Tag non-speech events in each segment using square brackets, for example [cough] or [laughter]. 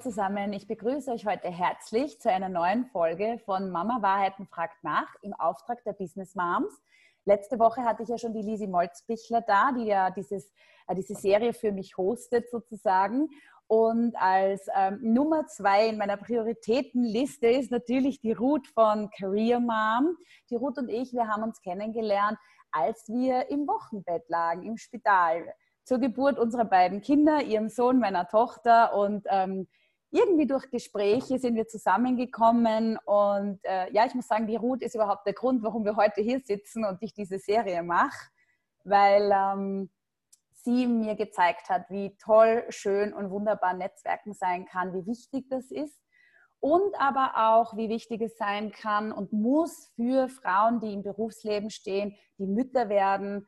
zusammen, ich begrüße euch heute herzlich zu einer neuen Folge von Mama Wahrheiten fragt nach im Auftrag der Business Moms. Letzte Woche hatte ich ja schon die Lisi Molzbichler da, die ja dieses, äh, diese Serie für mich hostet sozusagen. Und als ähm, Nummer zwei in meiner Prioritätenliste ist natürlich die Ruth von Career Mom. Die Ruth und ich, wir haben uns kennengelernt, als wir im Wochenbett lagen, im Spital zur Geburt unserer beiden Kinder, ihrem Sohn, meiner Tochter. Und ähm, irgendwie durch Gespräche sind wir zusammengekommen. Und äh, ja, ich muss sagen, die Ruth ist überhaupt der Grund, warum wir heute hier sitzen und ich diese Serie mache, weil ähm, sie mir gezeigt hat, wie toll, schön und wunderbar Netzwerken sein kann, wie wichtig das ist. Und aber auch, wie wichtig es sein kann und muss für Frauen, die im Berufsleben stehen, die Mütter werden,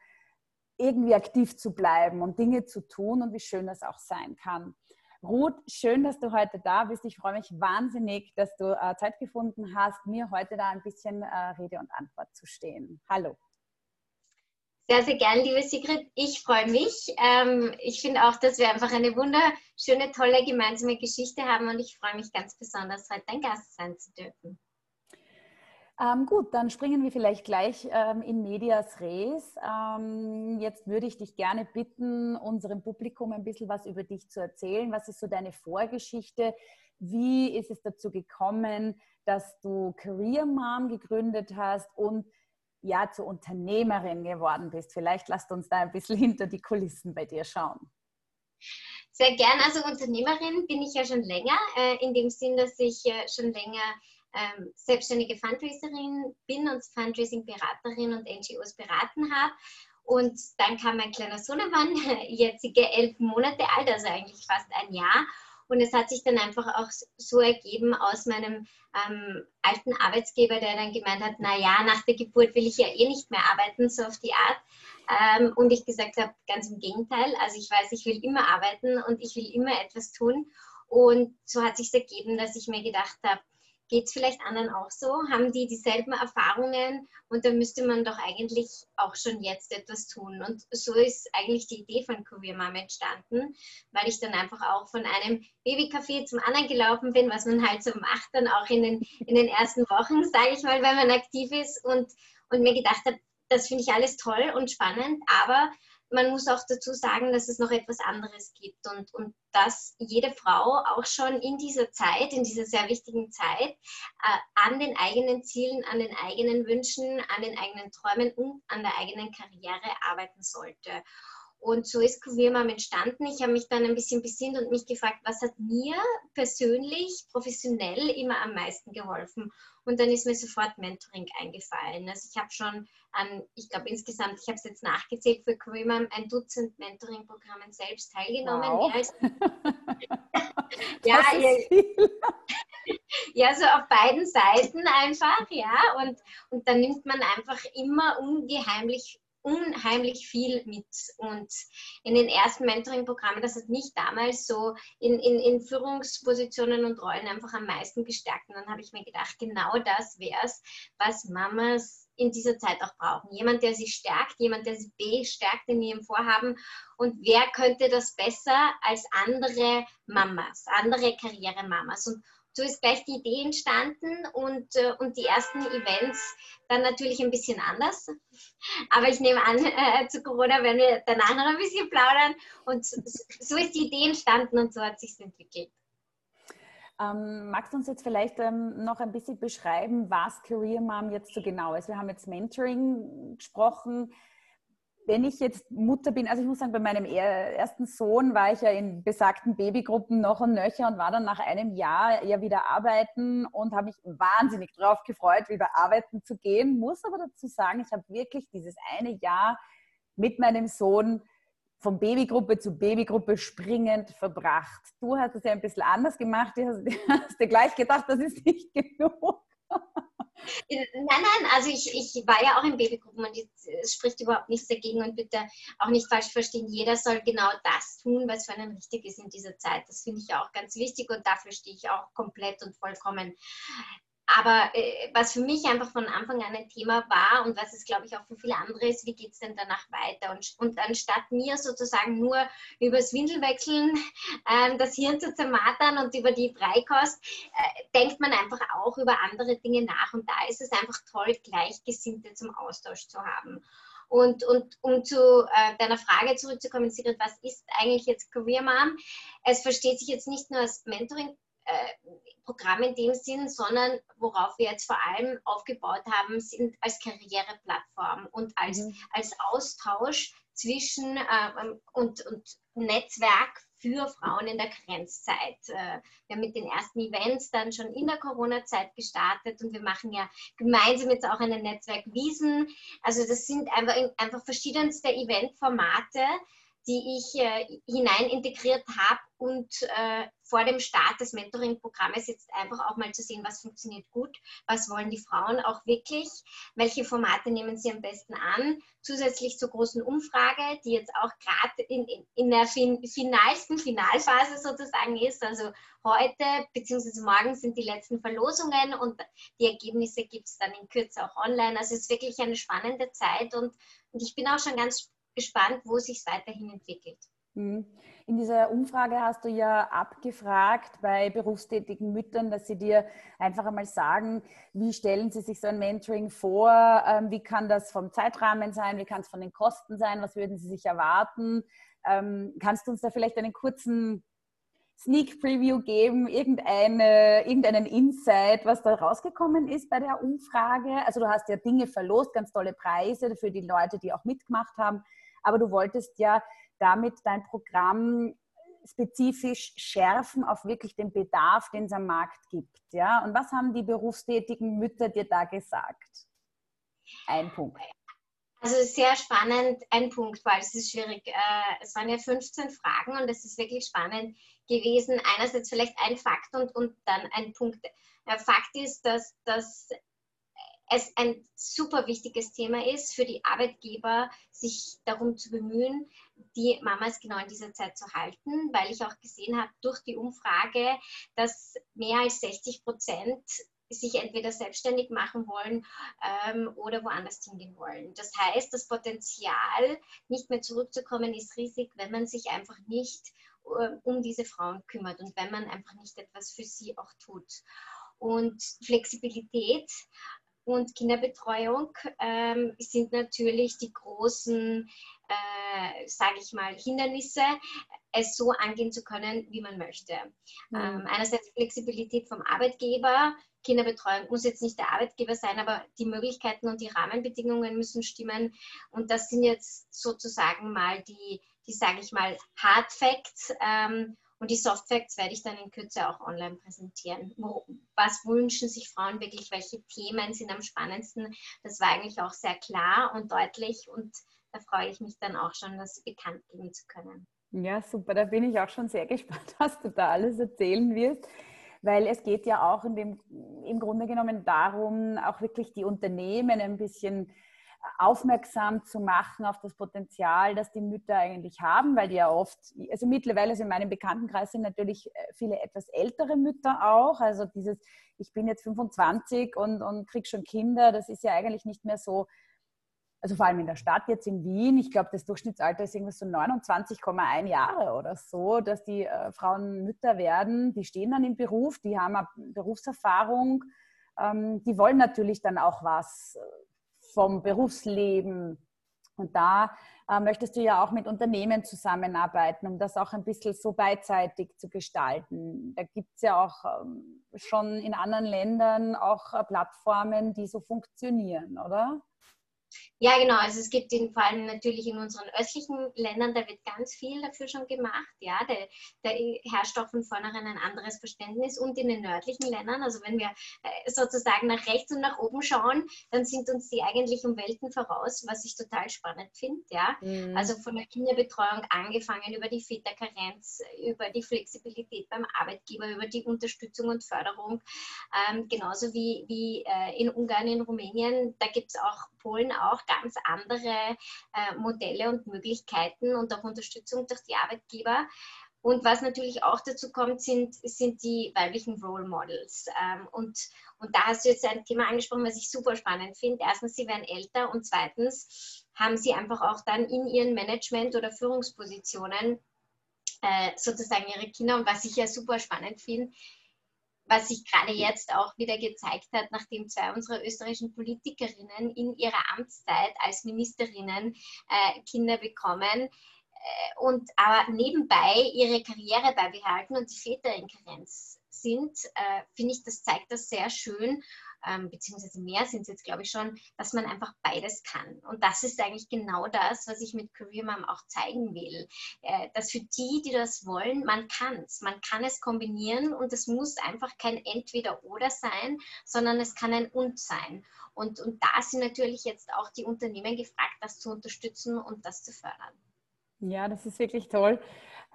irgendwie aktiv zu bleiben und Dinge zu tun und wie schön das auch sein kann. Ruth, schön, dass du heute da bist. Ich freue mich wahnsinnig, dass du äh, Zeit gefunden hast, mir heute da ein bisschen äh, Rede und Antwort zu stehen. Hallo. Sehr, sehr gern, liebe Sigrid. Ich freue mich. Ähm, ich finde auch, dass wir einfach eine wunderschöne, tolle gemeinsame Geschichte haben und ich freue mich ganz besonders, heute dein Gast sein zu dürfen. Ähm, gut, dann springen wir vielleicht gleich ähm, in Medias Res. Ähm, jetzt würde ich dich gerne bitten, unserem Publikum ein bisschen was über dich zu erzählen. Was ist so deine Vorgeschichte? Wie ist es dazu gekommen, dass du Career Mom gegründet hast und ja zur Unternehmerin geworden bist? Vielleicht lasst uns da ein bisschen [laughs] hinter die Kulissen bei dir schauen. Sehr gern. Also Unternehmerin bin ich ja schon länger, äh, in dem Sinn, dass ich äh, schon länger ähm, selbstständige Fundraiserin bin und Fundraising-Beraterin und NGOs beraten habe. Und dann kam mein kleiner Sohnemann, [laughs] jetzige elf Monate alt, also eigentlich fast ein Jahr. Und es hat sich dann einfach auch so ergeben aus meinem ähm, alten Arbeitsgeber, der dann gemeint hat, na ja, nach der Geburt will ich ja eh nicht mehr arbeiten, so auf die Art. Ähm, und ich gesagt habe, ganz im Gegenteil, also ich weiß, ich will immer arbeiten und ich will immer etwas tun. Und so hat sich ergeben, dass ich mir gedacht habe, Geht es vielleicht anderen auch so? Haben die dieselben Erfahrungen? Und da müsste man doch eigentlich auch schon jetzt etwas tun. Und so ist eigentlich die Idee von Career Mom entstanden, weil ich dann einfach auch von einem Babycafé zum anderen gelaufen bin, was man halt so macht, dann auch in den, in den ersten Wochen, sage ich mal, wenn man aktiv ist und, und mir gedacht habe, das finde ich alles toll und spannend, aber man muss auch dazu sagen, dass es noch etwas anderes gibt und, und dass jede Frau auch schon in dieser Zeit, in dieser sehr wichtigen Zeit, äh, an den eigenen Zielen, an den eigenen Wünschen, an den eigenen Träumen und an der eigenen Karriere arbeiten sollte. Und so ist Career Mom entstanden. Ich habe mich dann ein bisschen besinnt und mich gefragt, was hat mir persönlich, professionell immer am meisten geholfen. Und dann ist mir sofort Mentoring eingefallen. Also ich habe schon an, ich glaube insgesamt, ich habe es jetzt nachgezählt, für Career Mom ein Dutzend Mentoring-Programmen selbst teilgenommen. Wow. Als, ja, [laughs] [laughs] ja, so auf beiden Seiten einfach, ja. Und, und da nimmt man einfach immer ungeheimlich unheimlich viel mit. Und in den ersten Mentoring-Programmen, das hat mich damals so in, in, in Führungspositionen und Rollen einfach am meisten gestärkt. Und dann habe ich mir gedacht, genau das wäre es, was Mamas in dieser Zeit auch brauchen. Jemand, der sie stärkt, jemand, der sie bestärkt in ihrem Vorhaben. Und wer könnte das besser als andere Mamas, andere Karrieremamas? Und so ist gleich die Idee entstanden und, äh, und die ersten Events dann natürlich ein bisschen anders. Aber ich nehme an, [laughs] äh, zu Corona werden wir danach noch ein bisschen plaudern. Und so, so ist die Idee entstanden und so hat sich entwickelt. Ähm, magst du uns jetzt vielleicht ähm, noch ein bisschen beschreiben, was Career Mom jetzt so genau ist? Wir haben jetzt Mentoring gesprochen wenn ich jetzt Mutter bin, also ich muss sagen, bei meinem ersten Sohn war ich ja in besagten Babygruppen noch und nöcher und war dann nach einem Jahr ja wieder arbeiten und habe mich wahnsinnig darauf gefreut, wieder arbeiten zu gehen. Muss aber dazu sagen, ich habe wirklich dieses eine Jahr mit meinem Sohn von Babygruppe zu Babygruppe springend verbracht. Du hast es ja ein bisschen anders gemacht. Du hast, [laughs] hast dir gleich gedacht, das ist nicht genug. Nein, nein, also ich, ich war ja auch in Babygruppen und es spricht überhaupt nichts dagegen und bitte auch nicht falsch verstehen. Jeder soll genau das tun, was für einen richtig ist in dieser Zeit. Das finde ich auch ganz wichtig und dafür stehe ich auch komplett und vollkommen. Aber äh, was für mich einfach von Anfang an ein Thema war und was es, glaube ich, auch für viele andere ist, wie geht es denn danach weiter? Und, und anstatt mir sozusagen nur über das Windelwechseln äh, das Hirn zu zermatern und über die Freikost, äh, denkt man einfach auch über andere Dinge nach. Und da ist es einfach toll, Gleichgesinnte zum Austausch zu haben. Und, und um zu äh, deiner Frage zurückzukommen, Sigrid, was ist eigentlich jetzt Career Mom? Es versteht sich jetzt nicht nur als Mentoring Programm in dem Sinn, sondern worauf wir jetzt vor allem aufgebaut haben, sind als Karriereplattform und als, mhm. als Austausch zwischen äh, und, und Netzwerk für Frauen in der Grenzzeit. Äh, wir haben mit den ersten Events dann schon in der Corona-Zeit gestartet und wir machen ja gemeinsam jetzt auch ein Netzwerk Wiesen. Also das sind einfach, einfach verschiedenste Eventformate, die ich äh, hinein integriert habe und äh, vor dem Start des Mentoring-Programmes jetzt einfach auch mal zu sehen, was funktioniert gut, was wollen die Frauen auch wirklich, welche Formate nehmen sie am besten an, zusätzlich zur großen Umfrage, die jetzt auch gerade in, in, in, der fin finalsten Finalphase sozusagen ist, also heute bzw. morgen sind die letzten Verlosungen und die Ergebnisse gibt es dann in Kürze auch online, also es ist wirklich eine spannende Zeit und, und ich bin auch schon ganz gespannt, wo sich es weiterhin entwickelt. Mhm. In dieser Umfrage hast du ja abgefragt bei berufstätigen Müttern, dass sie dir einfach einmal sagen, wie stellen sie sich so ein Mentoring vor, ähm, wie kann das vom Zeitrahmen sein, wie kann es von den Kosten sein, was würden sie sich erwarten. Ähm, kannst du uns da vielleicht einen kurzen Sneak Preview geben, irgendeine, irgendeinen Insight, was da rausgekommen ist bei der Umfrage? Also du hast ja Dinge verlost, ganz tolle Preise für die Leute, die auch mitgemacht haben aber du wolltest ja damit dein Programm spezifisch schärfen auf wirklich den Bedarf, den es am Markt gibt. Ja? Und was haben die berufstätigen Mütter dir da gesagt? Ein Punkt. Also sehr spannend, ein Punkt, weil es ist schwierig. Äh, es waren ja 15 Fragen und es ist wirklich spannend gewesen. Einerseits vielleicht ein Fakt und, und dann ein Punkt. Fakt ist, dass, dass es ein super wichtiges Thema ist für die Arbeitgeber, sich darum zu bemühen, die Mamas genau in dieser Zeit zu halten, weil ich auch gesehen habe durch die Umfrage, dass mehr als 60 Prozent sich entweder selbstständig machen wollen ähm, oder woanders hingehen wollen. Das heißt, das Potenzial, nicht mehr zurückzukommen, ist riesig, wenn man sich einfach nicht äh, um diese Frauen kümmert und wenn man einfach nicht etwas für sie auch tut. Und Flexibilität und Kinderbetreuung ähm, sind natürlich die großen, äh, sage ich mal, Hindernisse, es so angehen zu können, wie man möchte. Mhm. Ähm, einerseits Flexibilität vom Arbeitgeber. Kinderbetreuung muss jetzt nicht der Arbeitgeber sein, aber die Möglichkeiten und die Rahmenbedingungen müssen stimmen. Und das sind jetzt sozusagen mal die, die sage ich mal, Hard Facts. Ähm, und die Softfacts werde ich dann in Kürze auch online präsentieren. Wo, was wünschen sich Frauen wirklich? Welche Themen sind am spannendsten? Das war eigentlich auch sehr klar und deutlich und da freue ich mich dann auch schon, das bekannt geben zu können. Ja, super. Da bin ich auch schon sehr [laughs] gespannt, was du da alles erzählen wirst weil es geht ja auch dem, im Grunde genommen darum, auch wirklich die Unternehmen ein bisschen aufmerksam zu machen auf das Potenzial, das die Mütter eigentlich haben, weil die ja oft, also mittlerweile also in meinem Bekanntenkreis sind natürlich äh, viele etwas ältere Mütter auch. Also dieses, ich bin jetzt 25 und, und kriege schon Kinder, das ist ja eigentlich nicht mehr so, also vor allem in der Stadt jetzt in Wien, ich glaube, das Durchschnittsalter ist irgendwas so 29,1 Jahre oder so, dass die äh, Frauen Mütter werden, die stehen dann im Beruf, die haben Berufserfahrung, ähm, die wollen natürlich dann auch was vom Berufsleben. Und da äh, möchtest du ja auch mit Unternehmen zusammenarbeiten, um das auch ein bisschen so beidseitig zu gestalten. Da gibt es ja auch ähm, schon in anderen Ländern auch äh, Plattformen, die so funktionieren, oder? Ja, genau. Also es gibt in, vor allem natürlich in unseren östlichen Ländern, da wird ganz viel dafür schon gemacht. Ja, da, da herrscht auch von vornherein ein anderes Verständnis. Und in den nördlichen Ländern, also wenn wir äh, sozusagen nach rechts und nach oben schauen, dann sind uns die eigentlich um Welten voraus, was ich total spannend finde. Ja, mhm. also von der Kinderbetreuung angefangen über die Väterkarenz, über die Flexibilität beim Arbeitgeber, über die Unterstützung und Förderung, ähm, genauso wie, wie äh, in Ungarn, in Rumänien. Da gibt es auch Polen auch ganz andere äh, Modelle und Möglichkeiten und auch Unterstützung durch die Arbeitgeber. Und was natürlich auch dazu kommt, sind, sind die weiblichen Role Models. Ähm, und, und da hast du jetzt ein Thema angesprochen, was ich super spannend finde. Erstens, sie werden älter und zweitens haben sie einfach auch dann in ihren Management- oder Führungspositionen äh, sozusagen ihre Kinder. Und was ich ja super spannend finde, was sich gerade jetzt auch wieder gezeigt hat, nachdem zwei unserer österreichischen Politikerinnen in ihrer Amtszeit als Ministerinnen äh, Kinder bekommen äh, und aber nebenbei ihre Karriere beibehalten und die Väter in Karenz sind, äh, finde ich, das zeigt das sehr schön ähm, beziehungsweise mehr sind es jetzt, glaube ich, schon, dass man einfach beides kann. Und das ist eigentlich genau das, was ich mit Career Mom auch zeigen will. Äh, dass für die, die das wollen, man kann es. Man kann es kombinieren und es muss einfach kein Entweder-Oder sein, sondern es kann ein Und sein. Und, und da sind natürlich jetzt auch die Unternehmen gefragt, das zu unterstützen und das zu fördern. Ja, das ist wirklich toll.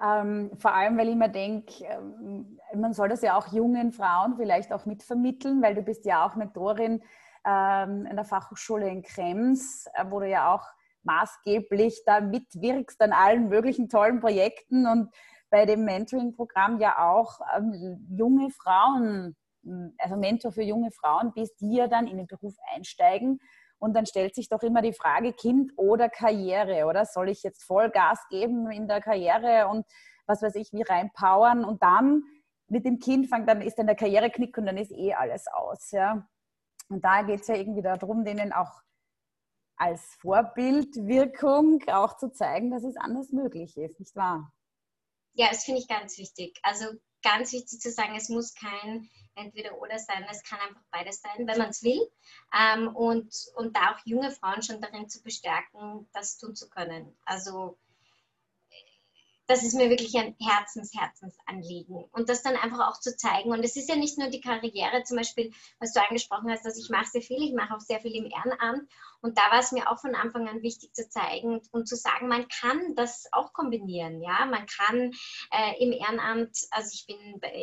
Ähm, vor allem, weil ich mir denke, ähm, man soll das ja auch jungen Frauen vielleicht auch mitvermitteln, weil du bist ja auch Mentorin ähm, in der Fachhochschule in Krems, äh, wo du ja auch maßgeblich da mitwirkst an allen möglichen tollen Projekten und bei dem Mentoring-Programm ja auch ähm, junge Frauen, also Mentor für junge Frauen bist, die ja dann in den Beruf einsteigen und dann stellt sich doch immer die Frage, Kind oder Karriere, oder? Soll ich jetzt Vollgas geben in der Karriere und was weiß ich, wie reinpowern und dann mit dem Kind fangen, dann ist dann der Karriereknick und dann ist eh alles aus, ja. Und da geht es ja irgendwie darum, denen auch als Vorbildwirkung auch zu zeigen, dass es anders möglich ist, nicht wahr? Ja, das finde ich ganz wichtig. Also ganz wichtig zu sagen, es muss kein entweder oder sein, es kann einfach beides sein, wenn man es will. Ähm, und, und da auch junge Frauen schon darin zu bestärken, das tun zu können. Also das ist mir wirklich ein Herzens, Herzensanliegen. Und das dann einfach auch zu zeigen. Und es ist ja nicht nur die Karriere, zum Beispiel, was du angesprochen hast, dass ich mache sehr viel, ich mache auch sehr viel im Ehrenamt. Und da war es mir auch von Anfang an wichtig zu zeigen und zu sagen, man kann das auch kombinieren. Ja, man kann äh, im Ehrenamt, also ich bin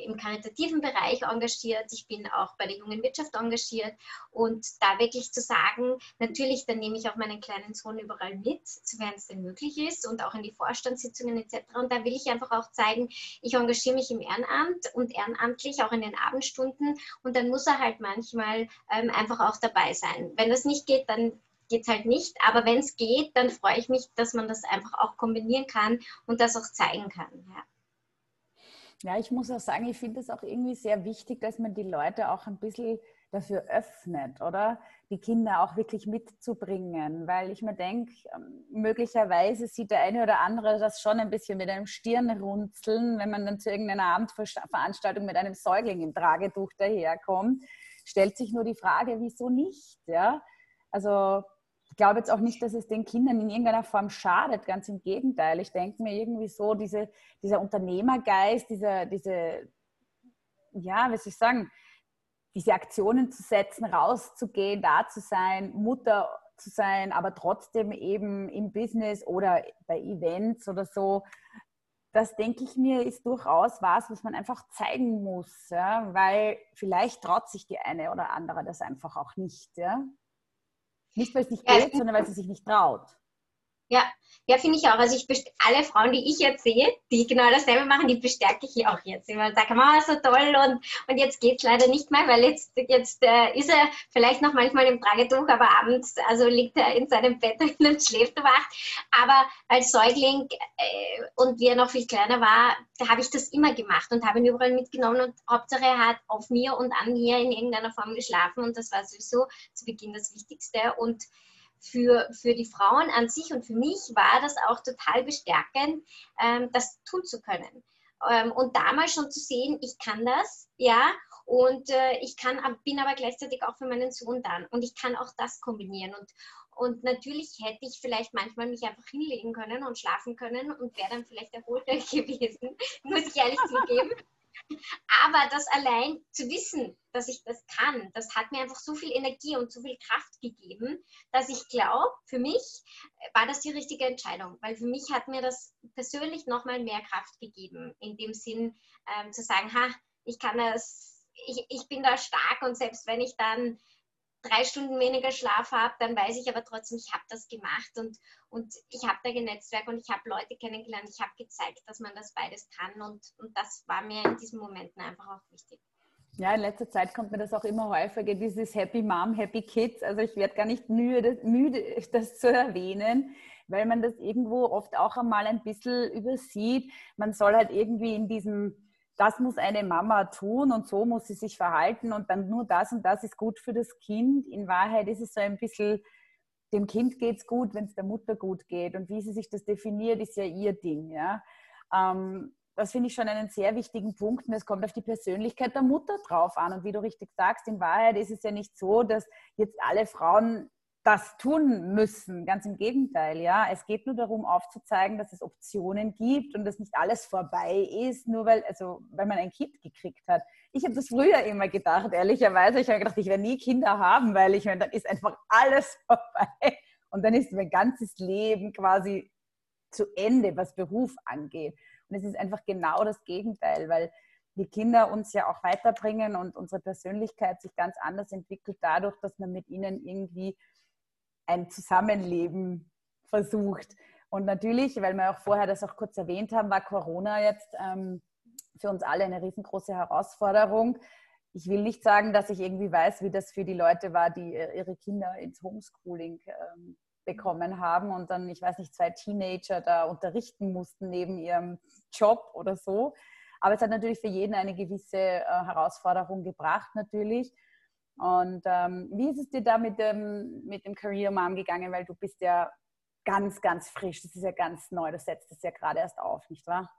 im karitativen Bereich engagiert, ich bin auch bei der jungen Wirtschaft engagiert und da wirklich zu sagen, natürlich, dann nehme ich auch meinen kleinen Sohn überall mit, sofern es denn möglich ist und auch in die Vorstandssitzungen etc. Und da will ich einfach auch zeigen, ich engagiere mich im Ehrenamt und ehrenamtlich auch in den Abendstunden und dann muss er halt manchmal ähm, einfach auch dabei sein. Wenn das nicht geht, dann geht es halt nicht. Aber wenn es geht, dann freue ich mich, dass man das einfach auch kombinieren kann und das auch zeigen kann. Ja. Ja, ich muss auch sagen, ich finde es auch irgendwie sehr wichtig, dass man die Leute auch ein bisschen dafür öffnet, oder? Die Kinder auch wirklich mitzubringen, weil ich mir denke, ähm, möglicherweise sieht der eine oder andere das schon ein bisschen mit einem Stirnrunzeln, wenn man dann zu irgendeiner Abendveranstaltung mit einem Säugling im Tragetuch daherkommt. Stellt sich nur die Frage, wieso nicht? Ja? Also ich glaube jetzt auch nicht, dass es den Kindern in irgendeiner Form schadet, ganz im Gegenteil. Ich denke mir irgendwie so, diese, dieser Unternehmergeist, dieser, diese, ja, wie soll ich sagen, diese Aktionen zu setzen, rauszugehen, da zu sein, Mutter zu sein, aber trotzdem eben im Business oder bei Events oder so, das denke ich mir, ist durchaus was, was man einfach zeigen muss, ja? weil vielleicht traut sich die eine oder andere das einfach auch nicht. Ja? Nicht, weil es nicht geht, sondern weil sie sich nicht traut. Ja, ja, finde ich auch. Also ich alle Frauen, die ich jetzt sehe, die genau dasselbe machen, die bestärke ich auch jetzt. Immer sage, Mama, so toll und, und jetzt geht es leider nicht mehr, weil jetzt, jetzt äh, ist er vielleicht noch manchmal im Tragetuch, aber abends also liegt er in seinem Bett [laughs] und schläft wach. Aber als Säugling äh, und wie er noch viel kleiner war, da habe ich das immer gemacht und habe ihn überall mitgenommen und Hauptsache er hat auf mir und an mir in irgendeiner Form geschlafen und das war sowieso zu Beginn das Wichtigste und für, für die Frauen an sich und für mich war das auch total bestärkend, ähm, das tun zu können. Ähm, und damals schon zu sehen, ich kann das, ja, und äh, ich kann, bin aber gleichzeitig auch für meinen Sohn dann und ich kann auch das kombinieren. Und, und natürlich hätte ich vielleicht manchmal mich einfach hinlegen können und schlafen können und wäre dann vielleicht erholter [laughs] gewesen, muss ich ehrlich zugeben. Aber das allein zu wissen, dass ich das kann, das hat mir einfach so viel Energie und so viel Kraft gegeben, dass ich glaube, für mich war das die richtige Entscheidung, weil für mich hat mir das persönlich nochmal mehr Kraft gegeben, in dem Sinn ähm, zu sagen, ha, ich kann das, ich, ich bin da stark und selbst wenn ich dann drei Stunden weniger Schlaf habe, dann weiß ich aber trotzdem, ich habe das gemacht und, und ich habe da genetzwerk und ich habe Leute kennengelernt, ich habe gezeigt, dass man das beides kann und, und das war mir in diesen Momenten einfach auch wichtig. Ja, in letzter Zeit kommt mir das auch immer häufiger, dieses Happy Mom, Happy Kids. Also ich werde gar nicht müde, müde, das zu erwähnen, weil man das irgendwo oft auch einmal ein bisschen übersieht. Man soll halt irgendwie in diesem das muss eine Mama tun und so muss sie sich verhalten und dann nur das und das ist gut für das Kind. In Wahrheit ist es so ein bisschen, dem Kind geht es gut, wenn es der Mutter gut geht. Und wie sie sich das definiert, ist ja ihr Ding. Ja? Ähm, das finde ich schon einen sehr wichtigen Punkt und es kommt auf die Persönlichkeit der Mutter drauf an. Und wie du richtig sagst, in Wahrheit ist es ja nicht so, dass jetzt alle Frauen das tun müssen. Ganz im Gegenteil, ja. Es geht nur darum, aufzuzeigen, dass es Optionen gibt und dass nicht alles vorbei ist, nur weil, also, weil man ein Kind gekriegt hat. Ich habe das früher immer gedacht, ehrlicherweise. Ich habe gedacht, ich werde nie Kinder haben, weil ich meine, dann ist einfach alles [laughs] vorbei. Und dann ist mein ganzes Leben quasi zu Ende, was Beruf angeht. Und es ist einfach genau das Gegenteil, weil die Kinder uns ja auch weiterbringen und unsere Persönlichkeit sich ganz anders entwickelt dadurch, dass man mit ihnen irgendwie ein Zusammenleben versucht. Und natürlich, weil wir auch vorher das auch kurz erwähnt haben, war Corona jetzt ähm, für uns alle eine riesengroße Herausforderung. Ich will nicht sagen, dass ich irgendwie weiß, wie das für die Leute war, die ihre Kinder ins Homeschooling ähm, bekommen haben und dann, ich weiß nicht, zwei Teenager da unterrichten mussten neben ihrem Job oder so. Aber es hat natürlich für jeden eine gewisse äh, Herausforderung gebracht, natürlich. Und ähm, wie ist es dir da mit dem, mit dem Career Mom gegangen? Weil du bist ja ganz, ganz frisch. Das ist ja ganz neu. Das setzt es ja gerade erst auf, nicht wahr?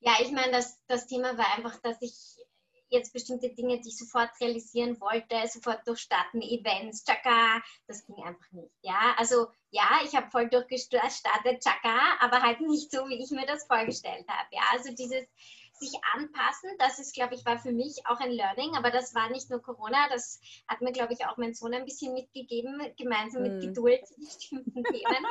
Ja, ich meine, das, das Thema war einfach, dass ich jetzt bestimmte Dinge, die ich sofort realisieren wollte, sofort durchstarten, Events, Chaka, das ging einfach nicht. Ja, also ja, ich habe voll durchgestartet, Chaka, aber halt nicht so, wie ich mir das vorgestellt habe. Ja, also dieses sich anpassen, das ist, glaube ich, war für mich auch ein Learning, aber das war nicht nur Corona, das hat mir, glaube ich, auch mein Sohn ein bisschen mitgegeben, gemeinsam mit hm. Geduld in bestimmten Themen.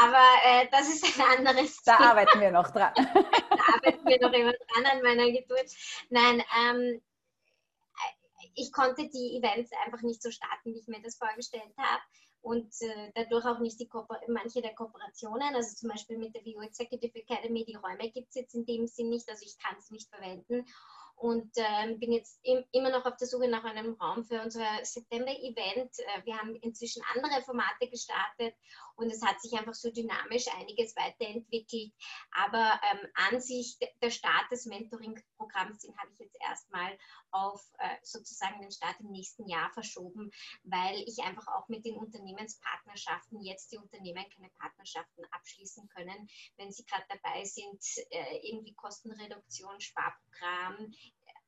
Aber äh, das ist ein anderes Da Thema. arbeiten wir noch dran. [laughs] da arbeiten wir noch immer dran an meiner Geduld. Nein, ähm, ich konnte die Events einfach nicht so starten, wie ich mir das vorgestellt habe und äh, dadurch auch nicht die manche der Kooperationen, also zum Beispiel mit der VU Executive Academy, die Räume gibt es jetzt in dem Sinn nicht, also ich kann es nicht verwenden und äh, bin jetzt im, immer noch auf der Suche nach einem Raum für unser September-Event. Äh, wir haben inzwischen andere Formate gestartet und es hat sich einfach so dynamisch einiges weiterentwickelt. Aber ähm, an sich, der Start des Mentoring-Programms, den habe ich jetzt erstmal auf äh, sozusagen den Start im nächsten Jahr verschoben, weil ich einfach auch mit den Unternehmenspartnerschaften jetzt die Unternehmen keine Partnerschaften abschließen können, wenn sie gerade dabei sind, äh, irgendwie Kostenreduktion, Sparprogramm,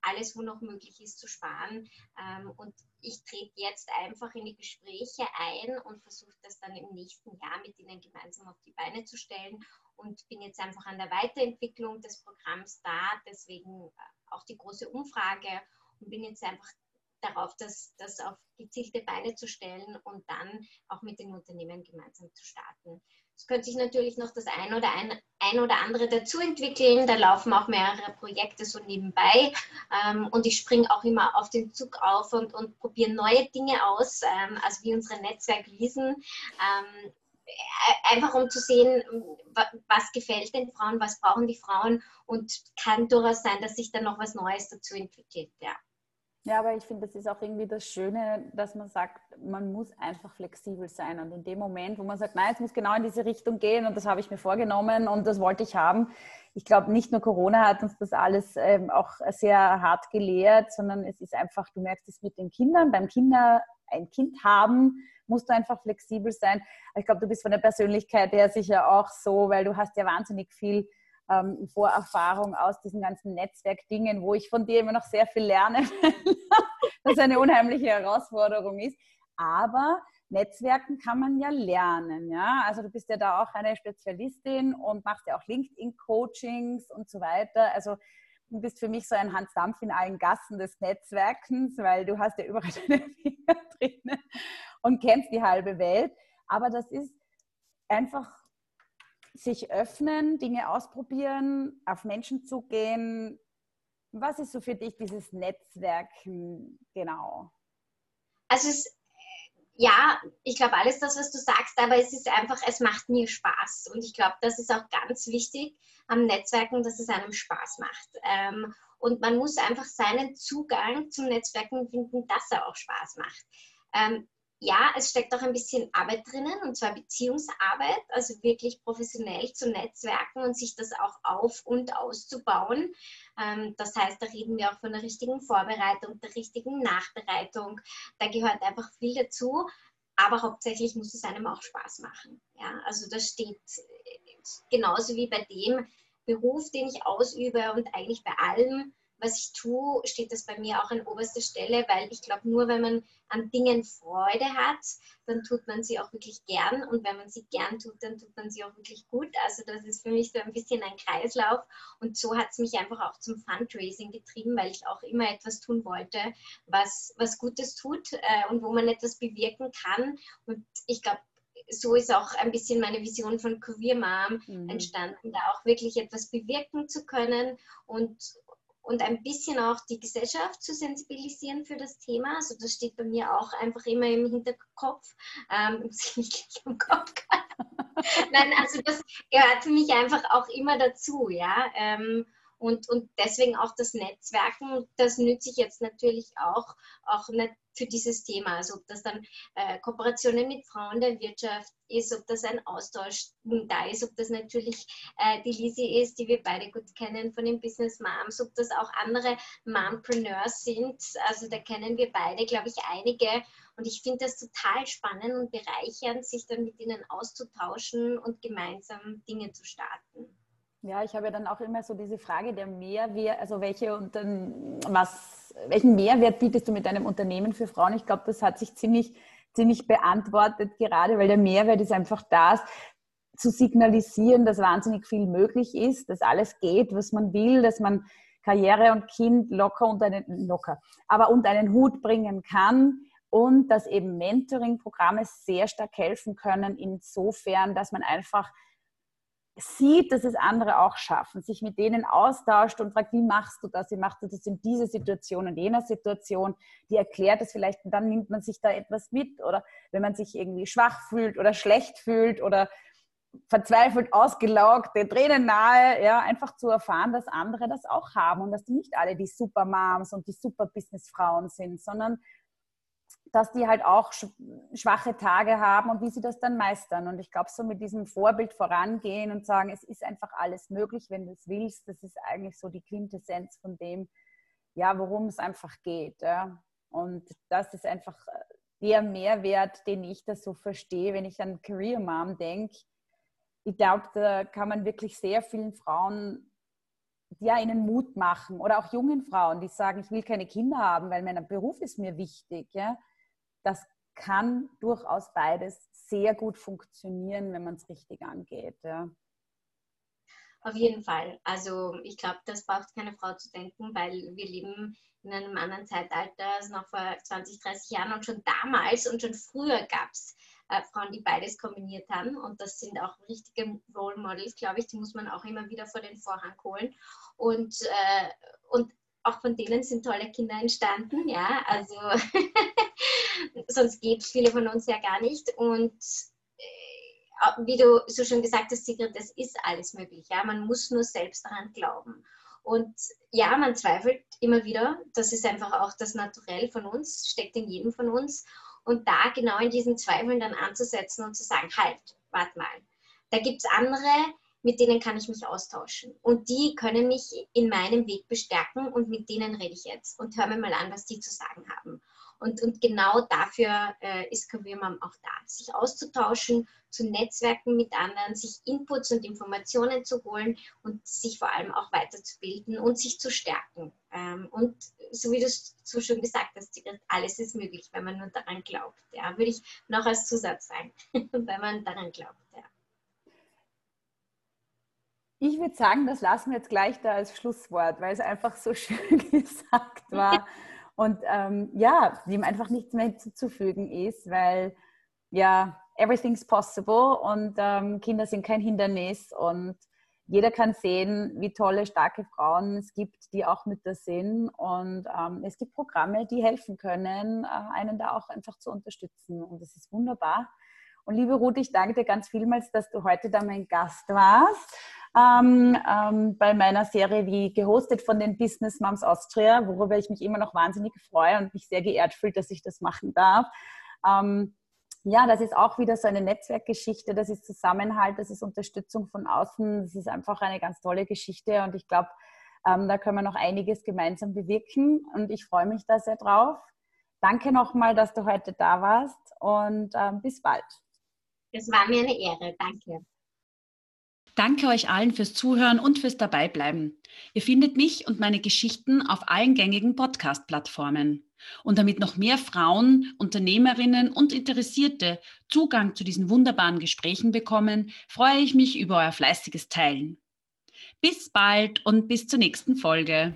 alles, wo noch möglich ist, zu sparen. Ähm, und ich trete jetzt einfach in die Gespräche ein und versuche das dann im nächsten Jahr mit ihnen gemeinsam auf die Beine zu stellen und bin jetzt einfach an der Weiterentwicklung des Programms da. Deswegen äh, auch die große Umfrage und bin jetzt einfach darauf, das, das auf gezielte Beine zu stellen und dann auch mit den Unternehmen gemeinsam zu starten. Es könnte sich natürlich noch das ein oder ein, ein oder andere dazu entwickeln. Da laufen auch mehrere Projekte so nebenbei. Ähm, und ich springe auch immer auf den Zug auf und, und probiere neue Dinge aus, ähm, also wie unsere Netzwerkwiesen. Ähm, einfach um zu sehen, was gefällt den Frauen, was brauchen die Frauen und kann durchaus sein, dass sich dann noch was Neues dazu entwickelt. Ja. Ja, aber ich finde, das ist auch irgendwie das Schöne, dass man sagt, man muss einfach flexibel sein. Und in dem Moment, wo man sagt, nein, es muss genau in diese Richtung gehen und das habe ich mir vorgenommen und das wollte ich haben. Ich glaube, nicht nur Corona hat uns das alles ähm, auch sehr hart gelehrt, sondern es ist einfach, du merkst es mit den Kindern, beim Kinder ein Kind haben, musst du einfach flexibel sein. Ich glaube, du bist von der Persönlichkeit her sicher auch so, weil du hast ja wahnsinnig viel ähm, Vorerfahrung aus diesen ganzen Netzwerkdingen, wo ich von dir immer noch sehr viel lerne, [laughs] das eine unheimliche Herausforderung ist. Aber Netzwerken kann man ja lernen, ja. Also du bist ja da auch eine Spezialistin und machst ja auch LinkedIn-Coachings und so weiter. Also du bist für mich so ein Hans Dampf in allen Gassen des Netzwerkens, weil du hast ja überall [laughs] deine Finger drinnen und kennst die halbe Welt. Aber das ist einfach sich öffnen, Dinge ausprobieren, auf Menschen zugehen. Was ist so für dich dieses Netzwerken genau? Also es, ja, ich glaube alles das, was du sagst, aber es ist einfach, es macht mir Spaß. Und ich glaube, das ist auch ganz wichtig am Netzwerken, dass es einem Spaß macht. Ähm, und man muss einfach seinen Zugang zum Netzwerken finden, dass er auch Spaß macht. Ähm, ja, es steckt auch ein bisschen Arbeit drinnen, und zwar Beziehungsarbeit, also wirklich professionell zu netzwerken und sich das auch auf- und auszubauen. Ähm, das heißt, da reden wir auch von der richtigen Vorbereitung, der richtigen Nachbereitung. Da gehört einfach viel dazu, aber hauptsächlich muss es einem auch Spaß machen. Ja, also das steht genauso wie bei dem Beruf, den ich ausübe und eigentlich bei allem, was ich tue, steht das bei mir auch an oberster Stelle, weil ich glaube, nur wenn man an Dingen Freude hat, dann tut man sie auch wirklich gern und wenn man sie gern tut, dann tut man sie auch wirklich gut. Also das ist für mich so ein bisschen ein Kreislauf und so hat es mich einfach auch zum Fundraising getrieben, weil ich auch immer etwas tun wollte, was, was Gutes tut äh, und wo man etwas bewirken kann und ich glaube, so ist auch ein bisschen meine Vision von Career Mom mhm. entstanden, da auch wirklich etwas bewirken zu können und, und ein bisschen auch die Gesellschaft zu sensibilisieren für das Thema. Also das steht bei mir auch einfach immer im Hinterkopf. Ähm, [laughs] nicht im Kopf. [laughs] Nein, also das gehört für mich einfach auch immer dazu, ja. Ähm, und, und deswegen auch das Netzwerken, das nütze ich jetzt natürlich auch, auch für dieses Thema. Also ob das dann äh, Kooperationen mit Frauen der Wirtschaft ist, ob das ein Austausch da ist, ob das natürlich äh, die Lisi ist, die wir beide gut kennen von den Business Moms, ob das auch andere Mompreneurs sind. Also da kennen wir beide, glaube ich, einige. Und ich finde das total spannend und bereichernd, sich dann mit ihnen auszutauschen und gemeinsam Dinge zu starten. Ja, ich habe ja dann auch immer so diese Frage der Mehrwert, also welche und dann was, welchen Mehrwert bietest du mit deinem Unternehmen für Frauen? Ich glaube, das hat sich ziemlich, ziemlich beantwortet gerade, weil der Mehrwert ist einfach das, zu signalisieren, dass wahnsinnig viel möglich ist, dass alles geht, was man will, dass man Karriere und Kind locker unter einen, locker, aber unter einen Hut bringen kann und dass eben Mentoring-Programme sehr stark helfen können, insofern, dass man einfach sieht, dass es andere auch schaffen, sich mit denen austauscht und fragt, wie machst du das? Wie machst du das in dieser Situation und jener Situation? Die erklärt es vielleicht und dann nimmt man sich da etwas mit. Oder wenn man sich irgendwie schwach fühlt oder schlecht fühlt oder verzweifelt, ausgelaugt, den Tränen nahe, ja, einfach zu erfahren, dass andere das auch haben und dass die nicht alle die Supermoms und die Super-Businessfrauen sind, sondern dass die halt auch schwache Tage haben und wie sie das dann meistern. Und ich glaube, so mit diesem Vorbild vorangehen und sagen, es ist einfach alles möglich, wenn du es willst, das ist eigentlich so die Quintessenz von dem, ja, worum es einfach geht. Ja. Und das ist einfach äh, der Mehrwert, den ich da so verstehe, wenn ich an Career Mom denke. Ich glaube, da kann man wirklich sehr vielen Frauen ja, ihnen Mut machen oder auch jungen Frauen, die sagen, ich will keine Kinder haben, weil mein Beruf ist mir wichtig. Ja? Das kann durchaus beides sehr gut funktionieren, wenn man es richtig angeht. Ja. Auf jeden Fall. Also ich glaube, das braucht keine Frau zu denken, weil wir leben in einem anderen Zeitalter als noch vor 20, 30 Jahren und schon damals und schon früher gab es äh, Frauen, die beides kombiniert haben und das sind auch richtige Role Models, glaube ich, die muss man auch immer wieder vor den Vorhang holen und, äh, und auch von denen sind tolle Kinder entstanden, ja, also [laughs] sonst geht viele von uns ja gar nicht. Und äh, wie du so schon gesagt hast, Sigrid, das ist alles möglich, ja, man muss nur selbst daran glauben. Und ja, man zweifelt immer wieder, das ist einfach auch das Naturell von uns, steckt in jedem von uns. Und da genau in diesen Zweifeln dann anzusetzen und zu sagen, halt, warte mal, da gibt es andere, mit denen kann ich mich austauschen. Und die können mich in meinem Weg bestärken und mit denen rede ich jetzt und höre mir mal an, was die zu sagen haben. Und, und genau dafür äh, ist Career auch da, sich auszutauschen, zu netzwerken mit anderen, sich Inputs und Informationen zu holen und sich vor allem auch weiterzubilden und sich zu stärken. Ähm, und so wie du es so schön gesagt hast, alles ist möglich, wenn man nur daran glaubt. Ja, würde ich noch als Zusatz sagen, [laughs] wenn man daran glaubt. Ja. Ich würde sagen, das lassen wir jetzt gleich da als Schlusswort, weil es einfach so [laughs] schön gesagt war. Und ähm, ja, dem einfach nichts mehr hinzuzufügen ist, weil ja, everything's possible und ähm, Kinder sind kein Hindernis und jeder kann sehen, wie tolle, starke Frauen es gibt, die auch Mütter sind. Und ähm, es gibt Programme, die helfen können, äh, einen da auch einfach zu unterstützen. Und das ist wunderbar. Und liebe Ruth, ich danke dir ganz vielmals, dass du heute da mein Gast warst. Ähm, ähm, bei meiner Serie wie gehostet von den Business Moms Austria, worüber ich mich immer noch wahnsinnig freue und mich sehr geehrt fühle, dass ich das machen darf. Ähm, ja, das ist auch wieder so eine Netzwerkgeschichte, das ist Zusammenhalt, das ist Unterstützung von außen, das ist einfach eine ganz tolle Geschichte und ich glaube, ähm, da können wir noch einiges gemeinsam bewirken und ich freue mich da sehr drauf. Danke nochmal, dass du heute da warst und ähm, bis bald. Es war mir eine Ehre, danke. Danke euch allen fürs Zuhören und fürs Dabeibleiben. Ihr findet mich und meine Geschichten auf allen gängigen Podcast-Plattformen. Und damit noch mehr Frauen, Unternehmerinnen und Interessierte Zugang zu diesen wunderbaren Gesprächen bekommen, freue ich mich über euer fleißiges Teilen. Bis bald und bis zur nächsten Folge.